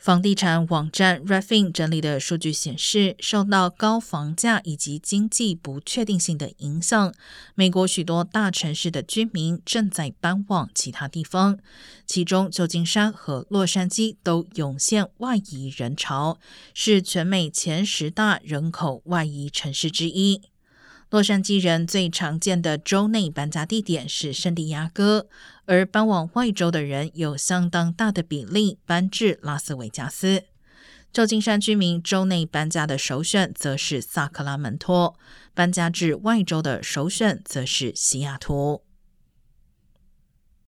房地产网站 Refin 整理的数据显示，受到高房价以及经济不确定性的影响，美国许多大城市的居民正在搬往其他地方，其中旧金山和洛杉矶都涌现外移人潮，是全美前十大人口外移城市之一。洛杉矶人最常见的州内搬家地点是圣地亚哥，而搬往外州的人有相当大的比例搬至拉斯维加斯。旧金山居民州内搬家的首选则是萨克拉门托，搬家至外州的首选则是西雅图。